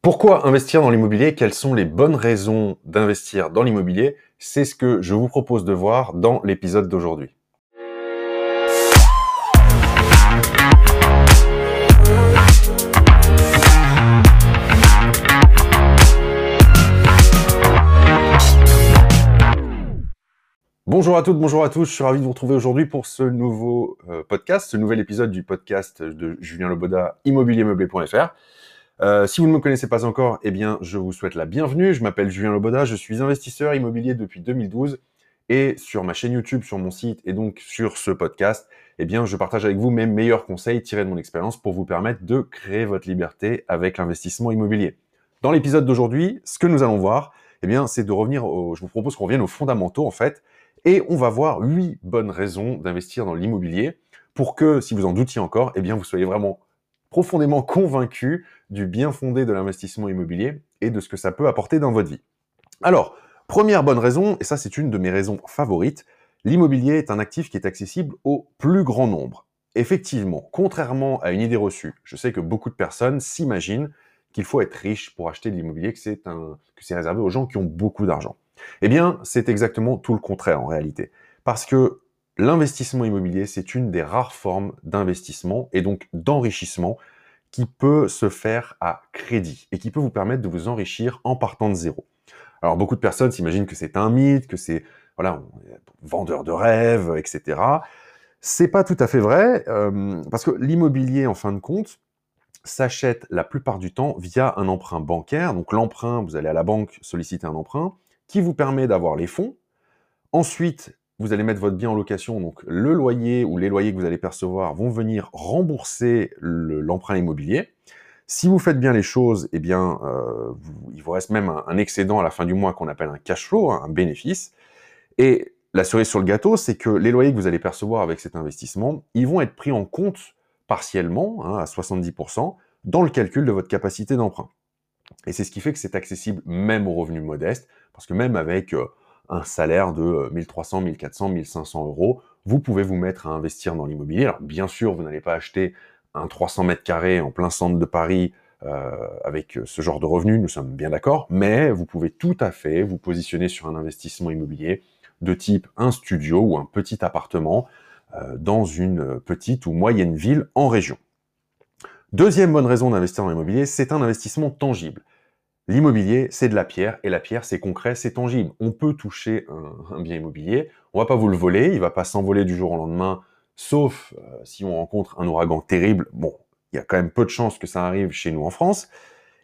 Pourquoi investir dans l'immobilier? Quelles sont les bonnes raisons d'investir dans l'immobilier? C'est ce que je vous propose de voir dans l'épisode d'aujourd'hui. Bonjour à toutes, bonjour à tous, je suis ravi de vous retrouver aujourd'hui pour ce nouveau euh, podcast, ce nouvel épisode du podcast de Julien Loboda, immobiliermeublé.fr. Euh, si vous ne me connaissez pas encore, eh bien, je vous souhaite la bienvenue. Je m'appelle Julien Loboda, je suis investisseur immobilier depuis 2012 et sur ma chaîne YouTube, sur mon site et donc sur ce podcast, eh bien, je partage avec vous mes meilleurs conseils tirés de mon expérience pour vous permettre de créer votre liberté avec l'investissement immobilier. Dans l'épisode d'aujourd'hui, ce que nous allons voir, eh bien, c'est de revenir au, je vous propose qu'on revienne aux fondamentaux, en fait, et on va voir huit bonnes raisons d'investir dans l'immobilier pour que, si vous en doutiez encore, eh bien, vous soyez vraiment profondément convaincu du bien fondé de l'investissement immobilier et de ce que ça peut apporter dans votre vie. Alors, première bonne raison, et ça c'est une de mes raisons favorites, l'immobilier est un actif qui est accessible au plus grand nombre. Effectivement, contrairement à une idée reçue, je sais que beaucoup de personnes s'imaginent qu'il faut être riche pour acheter de l'immobilier, que c'est réservé aux gens qui ont beaucoup d'argent. Eh bien, c'est exactement tout le contraire en réalité. Parce que l'investissement immobilier, c'est une des rares formes d'investissement et donc d'enrichissement qui peut se faire à crédit et qui peut vous permettre de vous enrichir en partant de zéro. Alors beaucoup de personnes s'imaginent que c'est un mythe, que c'est voilà vendeur de rêves, etc. C'est pas tout à fait vrai euh, parce que l'immobilier, en fin de compte, s'achète la plupart du temps via un emprunt bancaire. Donc l'emprunt, vous allez à la banque solliciter un emprunt qui vous permet d'avoir les fonds. Ensuite, vous allez mettre votre bien en location, donc le loyer ou les loyers que vous allez percevoir vont venir rembourser l'emprunt immobilier. Si vous faites bien les choses, eh bien, euh, il vous reste même un, excédent à la fin du mois qu'on appelle un cash flow, un bénéfice. Et la cerise sur le gâteau, c'est que les loyers que vous allez percevoir avec cet investissement, ils vont être pris en compte partiellement, hein, à 70%, dans le calcul de votre capacité d'emprunt. Et c'est ce qui fait que c'est accessible même aux revenus modestes, parce que même avec euh, un salaire de 1300, 1400, 1500 euros, vous pouvez vous mettre à investir dans l'immobilier. Bien sûr, vous n'allez pas acheter un 300 mètres carrés en plein centre de Paris euh, avec ce genre de revenus, nous sommes bien d'accord, mais vous pouvez tout à fait vous positionner sur un investissement immobilier de type un studio ou un petit appartement euh, dans une petite ou moyenne ville en région. Deuxième bonne raison d'investir dans l'immobilier, c'est un investissement tangible. L'immobilier, c'est de la pierre, et la pierre, c'est concret, c'est tangible. On peut toucher un, bien immobilier, on va pas vous le voler, il va pas s'envoler du jour au lendemain, sauf euh, si on rencontre un ouragan terrible. Bon, il y a quand même peu de chances que ça arrive chez nous en France,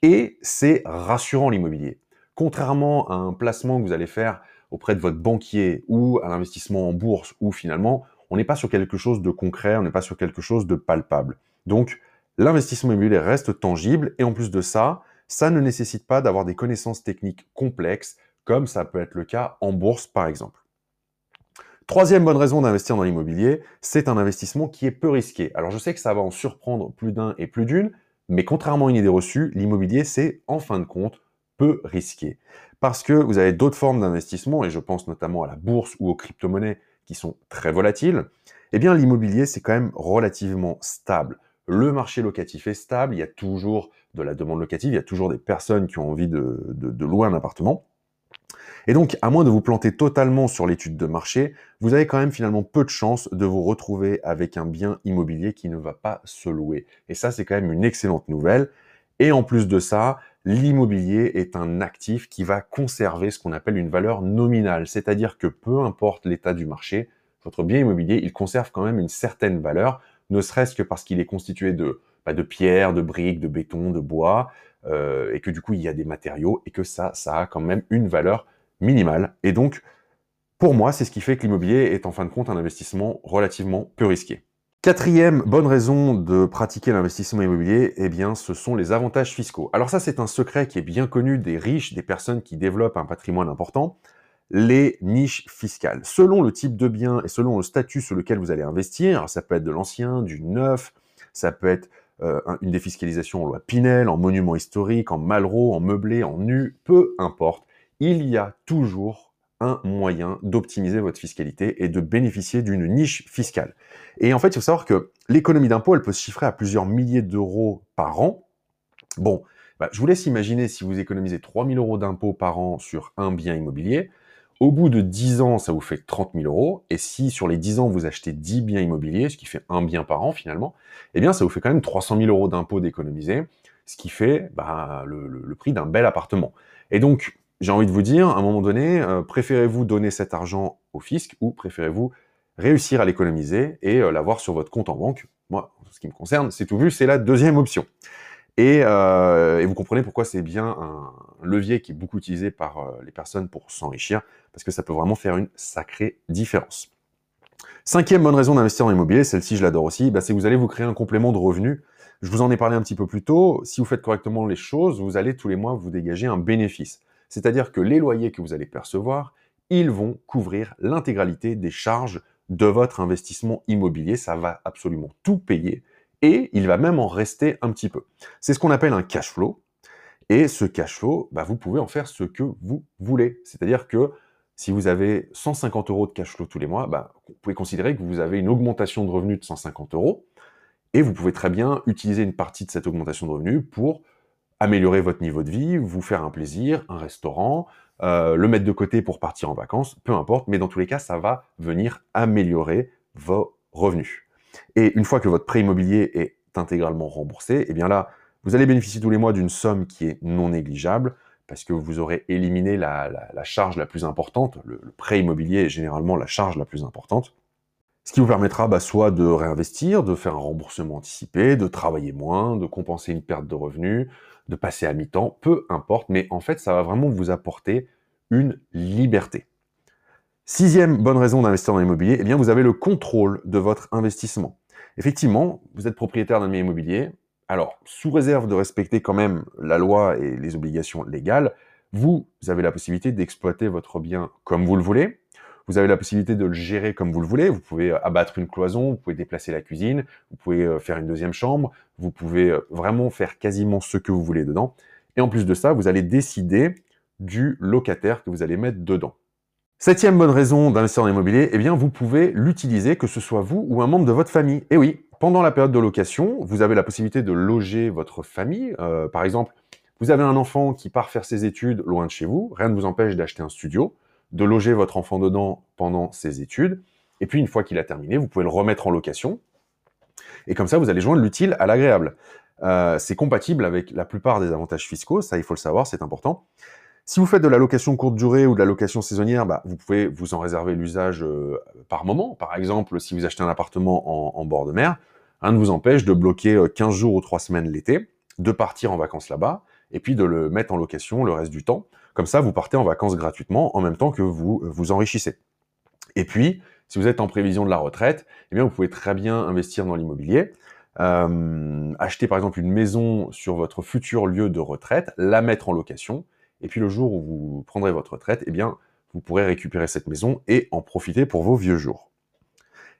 et c'est rassurant l'immobilier. Contrairement à un placement que vous allez faire auprès de votre banquier ou à l'investissement en bourse, où finalement, on n'est pas sur quelque chose de concret, on n'est pas sur quelque chose de palpable. Donc, l'investissement immobilier reste tangible, et en plus de ça, ça ne nécessite pas d'avoir des connaissances techniques complexes, comme ça peut être le cas en bourse par exemple. Troisième bonne raison d'investir dans l'immobilier, c'est un investissement qui est peu risqué. Alors je sais que ça va en surprendre plus d'un et plus d'une, mais contrairement à une idée reçue, l'immobilier c'est en fin de compte peu risqué. Parce que vous avez d'autres formes d'investissement, et je pense notamment à la bourse ou aux crypto-monnaies qui sont très volatiles, eh bien l'immobilier c'est quand même relativement stable le marché locatif est stable, il y a toujours de la demande locative, il y a toujours des personnes qui ont envie de, louer un appartement. Et donc, à moins de vous planter totalement sur l'étude de marché, vous avez quand même finalement peu de chances de vous retrouver avec un bien immobilier qui ne va pas se louer. Et ça, c'est quand même une excellente nouvelle. Et en plus de ça, l'immobilier est un actif qui va conserver ce qu'on appelle une valeur nominale. C'est-à-dire que peu importe l'état du marché, votre bien immobilier, il conserve quand même une certaine valeur ne serait-ce que parce qu'il est constitué de, bah, de pierres, de briques, de béton, de bois, euh, et que du coup il y a des matériaux, et que ça, ça a quand même une valeur minimale. Et donc, pour moi, c'est ce qui fait que l'immobilier est en fin de compte un investissement relativement peu risqué. Quatrième bonne raison de pratiquer l'investissement immobilier, eh bien, ce sont les avantages fiscaux. Alors ça, c'est un secret qui est bien connu des riches, des personnes qui développent un patrimoine important les niches fiscales. Selon le type de bien et selon le statut sur lequel vous allez investir, ça peut être de l'ancien, du neuf, ça peut être euh, une défiscalisation en loi Pinel, en monument historique, en Malraux, en meublé, en nu, peu importe, il y a toujours un moyen d'optimiser votre fiscalité et de bénéficier d'une niche fiscale. Et en fait, il faut savoir que l'économie d'impôt, elle peut se chiffrer à plusieurs milliers d'euros par an. Bon, Bah, je vous laisse imaginer si vous économisez 3000 euros d'impôts par an sur un bien immobilier, au bout de 10 ans, ça vous fait 30 000 euros. Et si sur les 10 ans, vous achetez 10 biens immobiliers, ce qui fait un bien par an finalement, eh bien, ça vous fait quand même 300 000 euros d'impôts d'économiser, ce qui fait bah, le, prix d'un bel appartement. Et donc, j'ai envie de vous dire, à un moment donné, euh, préférez-vous donner cet argent au fisc ou préférez-vous réussir à l'économiser et euh, l'avoir sur votre compte en banque? Moi, ce qui me concerne, c'est tout vu, c'est la deuxième option. Euh, et, vous comprenez pourquoi c'est bien un levier qui est beaucoup utilisé par euh, les personnes pour s'enrichir, parce que ça peut vraiment faire une sacrée différence. Cinquième bonne raison d'investir en immobilier, celle-ci je l'adore aussi, bah, c'est que vous allez vous créer un complément de revenus. Je vous en ai parlé un petit peu plus tôt, si vous faites correctement les choses, vous allez tous les mois vous dégager un bénéfice. C'est-à-dire que les loyers que vous allez percevoir, ils vont couvrir l'intégralité des charges de votre investissement immobilier. Ça va absolument tout payer et il va même en rester un petit peu. C'est ce qu'on appelle un cash flow. Et ce cash flow, bah, vous pouvez en faire ce que vous voulez. C'est-à-dire que si vous avez 150 euros de cash flow tous les mois, bah, vous pouvez considérer que vous avez une augmentation de revenus de 150 euros. Et vous pouvez très bien utiliser une partie de cette augmentation de revenus pour améliorer votre niveau de vie, vous faire un plaisir, un restaurant, euh, le mettre de côté pour partir en vacances, peu importe. Mais dans tous les cas, ça va venir améliorer vos revenus. Et une fois que votre prêt immobilier est intégralement remboursé, eh bien là, vous allez bénéficier tous les mois d'une somme qui est non négligeable parce que vous aurez éliminé la, charge la plus importante. Le, prêt immobilier est généralement la charge la plus importante. Ce qui vous permettra bah, soit de réinvestir, de faire un remboursement anticipé, de travailler moins, de compenser une perte de revenus, de passer à mi-temps, peu importe, mais en fait, ça va vraiment vous apporter une liberté. Sixième bonne raison d'investir dans l'immobilier, eh bien vous avez le contrôle de votre investissement. Effectivement, vous êtes propriétaire d'un bien immobilier, alors sous réserve de respecter quand même la loi et les obligations légales, vous avez la possibilité d'exploiter votre bien comme vous le voulez. Vous avez la possibilité de le gérer comme vous le voulez. Vous pouvez euh, abattre une cloison, vous pouvez déplacer la cuisine, vous pouvez euh, faire une deuxième chambre, vous pouvez euh, vraiment faire quasiment ce que vous voulez dedans. Et en plus de ça, vous allez décider du locataire que vous allez mettre dedans. Septième bonne raison d'investir dans l'immobilier, eh bien, vous pouvez l'utiliser, que ce soit vous ou un membre de votre famille. Et oui, pendant la période de location, vous avez la possibilité de loger votre famille. Euh, par exemple, vous avez un enfant qui part faire ses études loin de chez vous, rien ne vous empêche d'acheter un studio, de loger votre enfant dedans pendant ses études, et puis une fois qu'il a terminé, vous pouvez le remettre en location. Et comme ça, vous allez joindre l'utile à l'agréable. Euh, c'est compatible avec la plupart des avantages fiscaux, ça il faut le savoir, c'est important. Si vous faites de la location courte durée ou de la location saisonnière, bah, vous pouvez vous en réserver l'usage euh, par moment. Par exemple, si vous achetez un appartement en, bord de mer, rien ne vous empêche de bloquer 15 euh, jours ou 3 semaines l'été, de partir en vacances là-bas, et puis de le mettre en location le reste du temps. Comme ça, vous partez en vacances gratuitement en même temps que vous euh, vous enrichissez. Et puis, si vous êtes en prévision de la retraite, eh bien, vous pouvez très bien investir dans l'immobilier. acheter par exemple une maison sur votre futur lieu de retraite, la mettre en location, et puis le jour où vous prendrez votre retraite, eh vous pourrez récupérer cette maison et en profiter pour vos vieux jours.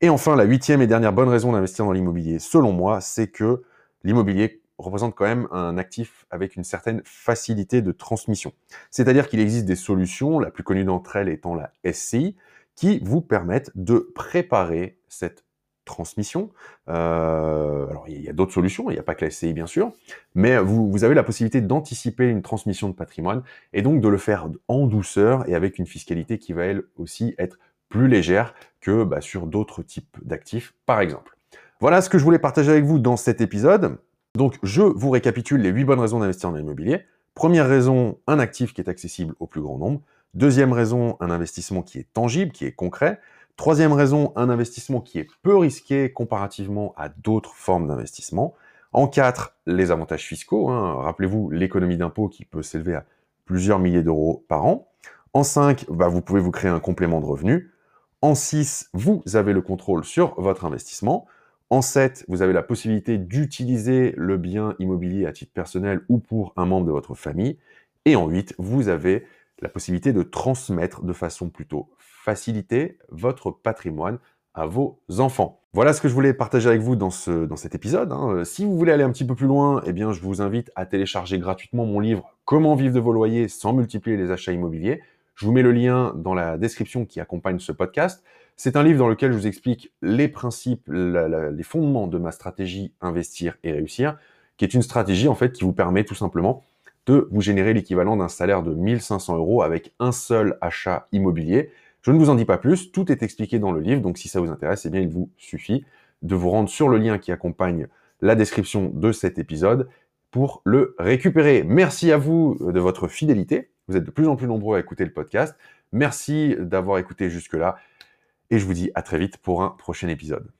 Et enfin, la huitième et dernière bonne raison d'investir dans l'immobilier, selon moi, c'est que l'immobilier représente quand même un actif avec une certaine facilité de transmission. C'est-à-dire qu'il existe des solutions, la plus connue d'entre elles étant la SCI, qui vous permettent de préparer cette transmission. Euh, alors, il y a, d'autres solutions, il n'y a pas que la SCI, bien sûr, mais vous, avez la possibilité d'anticiper une transmission de patrimoine et donc de le faire en douceur et avec une fiscalité qui va, elle aussi, être plus légère que bah, sur d'autres types d'actifs, par exemple. Voilà ce que je voulais partager avec vous dans cet épisode. Donc, je vous récapitule les 8 bonnes raisons d'investir dans l'immobilier. Première raison, un actif qui est accessible au plus grand nombre. Deuxième raison, un investissement qui est tangible, qui est concret. Troisième raison, un investissement qui est peu risqué comparativement à d'autres formes d'investissement. En quatre, les avantages fiscaux. Hein. Rappelez-vous l'économie d'impôt qui peut s'élever à plusieurs milliers d'euros par an. En cinq, bah, vous pouvez vous créer un complément de revenu. En six, vous avez le contrôle sur votre investissement. En 7, vous avez la possibilité d'utiliser le bien immobilier à titre personnel ou pour un membre de votre famille. Et en 8, vous avez la possibilité de transmettre de façon plutôt faciliter votre patrimoine à vos enfants. Voilà ce que je voulais partager avec vous dans, ce, dans cet épisode. Hein. Euh, si vous voulez aller un petit peu plus loin, eh bien, je vous invite à télécharger gratuitement mon livre Comment vivre de vos loyers sans multiplier les achats immobiliers. Je vous mets le lien dans la description qui accompagne ce podcast. C'est un livre dans lequel je vous explique les principes, les fondements de ma stratégie investir et réussir, qui est une stratégie en fait qui vous permet tout simplement de vous générer l'équivalent d'un salaire de 1500 euros avec un seul achat immobilier. Je ne vous en dis pas plus, tout est expliqué dans le livre, donc si ça vous intéresse, eh bien il vous suffit de vous rendre sur le lien qui accompagne la description de cet épisode pour le récupérer. Merci à vous de votre fidélité. Vous êtes de plus en plus nombreux à écouter le podcast. Merci d'avoir écouté jusque-là. Et je vous dis à très vite pour un prochain épisode.